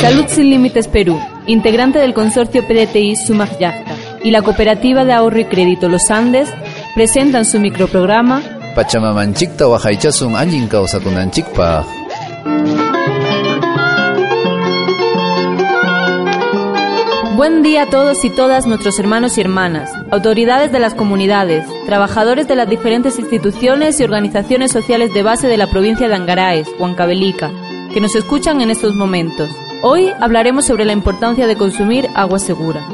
Salud Sin Límites Perú, integrante del consorcio PDTI Sumag Yachta y la cooperativa de ahorro y crédito Los Andes, presentan su microprograma Pachamamanchikta kawsakunanchikpaq. Buen día a todos y todas nuestros hermanos y hermanas, autoridades de las comunidades, trabajadores de las diferentes instituciones y organizaciones sociales de base de la provincia de Angaraes, Huancavelica, que nos escuchan en estos momentos. Hoy hablaremos sobre la importancia de consumir agua segura.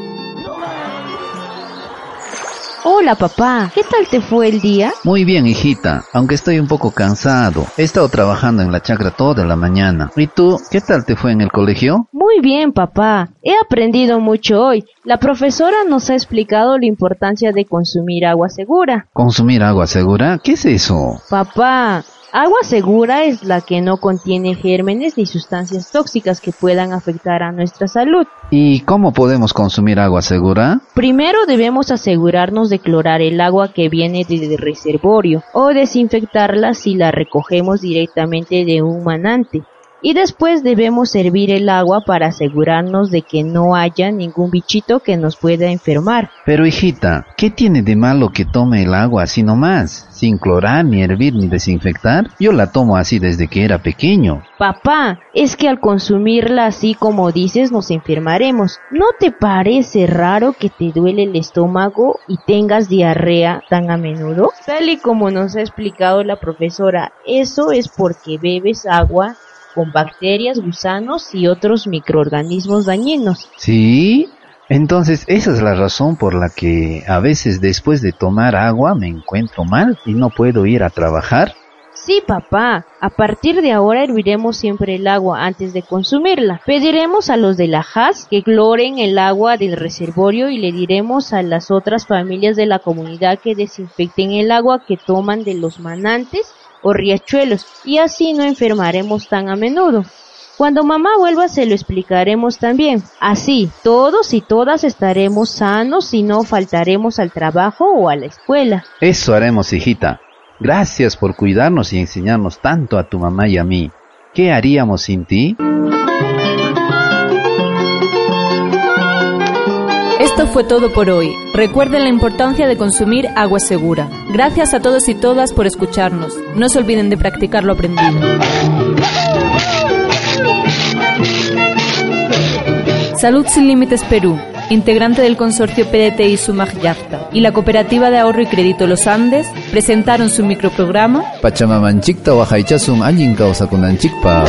Hola papá, ¿qué tal te fue el día? Muy bien, hijita, aunque estoy un poco cansado. He estado trabajando en la chacra toda la mañana. ¿Y tú, qué tal te fue en el colegio? Muy bien, papá. He aprendido mucho hoy. La profesora nos ha explicado la importancia de consumir agua segura. ¿Consumir agua segura? ¿Qué es eso? Papá, Agua segura es la que no contiene gérmenes ni sustancias tóxicas que puedan afectar a nuestra salud. ¿Y cómo podemos consumir agua segura? Primero debemos asegurarnos de clorar el agua que viene del reservorio o desinfectarla si la recogemos directamente de un manante y después debemos servir el agua para asegurarnos de que no haya ningún bichito que nos pueda enfermar. Pero hijita, ¿qué tiene de malo que tome el agua así nomás, sin clorar, ni hervir, ni desinfectar? Yo la tomo así desde que era pequeño. Papá, es que al consumirla así como dices nos enfermaremos. ¿No te parece raro que te duele el estómago y tengas diarrea tan a menudo? Tal y como nos ha explicado la profesora, eso es porque bebes agua con bacterias, gusanos y otros microorganismos dañinos. ¿Sí? Entonces esa es la razón por la que a veces después de tomar agua me encuentro mal y no puedo ir a trabajar. Sí, papá. A partir de ahora herviremos siempre el agua antes de consumirla. Pediremos a los de la JAS que cloren el agua del reservorio y le diremos a las otras familias de la comunidad que desinfecten el agua que toman de los manantes o riachuelos y así no enfermaremos tan a menudo. Cuando mamá vuelva se lo explicaremos también. Así, todos y todas estaremos sanos y no faltaremos al trabajo o a la escuela. Eso haremos, hijita. Gracias por cuidarnos y enseñarnos tanto a tu mamá y a mí. ¿Qué haríamos sin ti? Esto fue todo por hoy. Recuerden la importancia de consumir agua segura. Gracias a todos y todas por escucharnos. No se olviden de practicar lo aprendido. Salud Sin Límites Perú, integrante del consorcio PDTI Sumag Yachta y la cooperativa de ahorro y crédito Los Andes, presentaron su microprograma Pachamamanchikta wahaychasun allin kawsakunanchikpaq.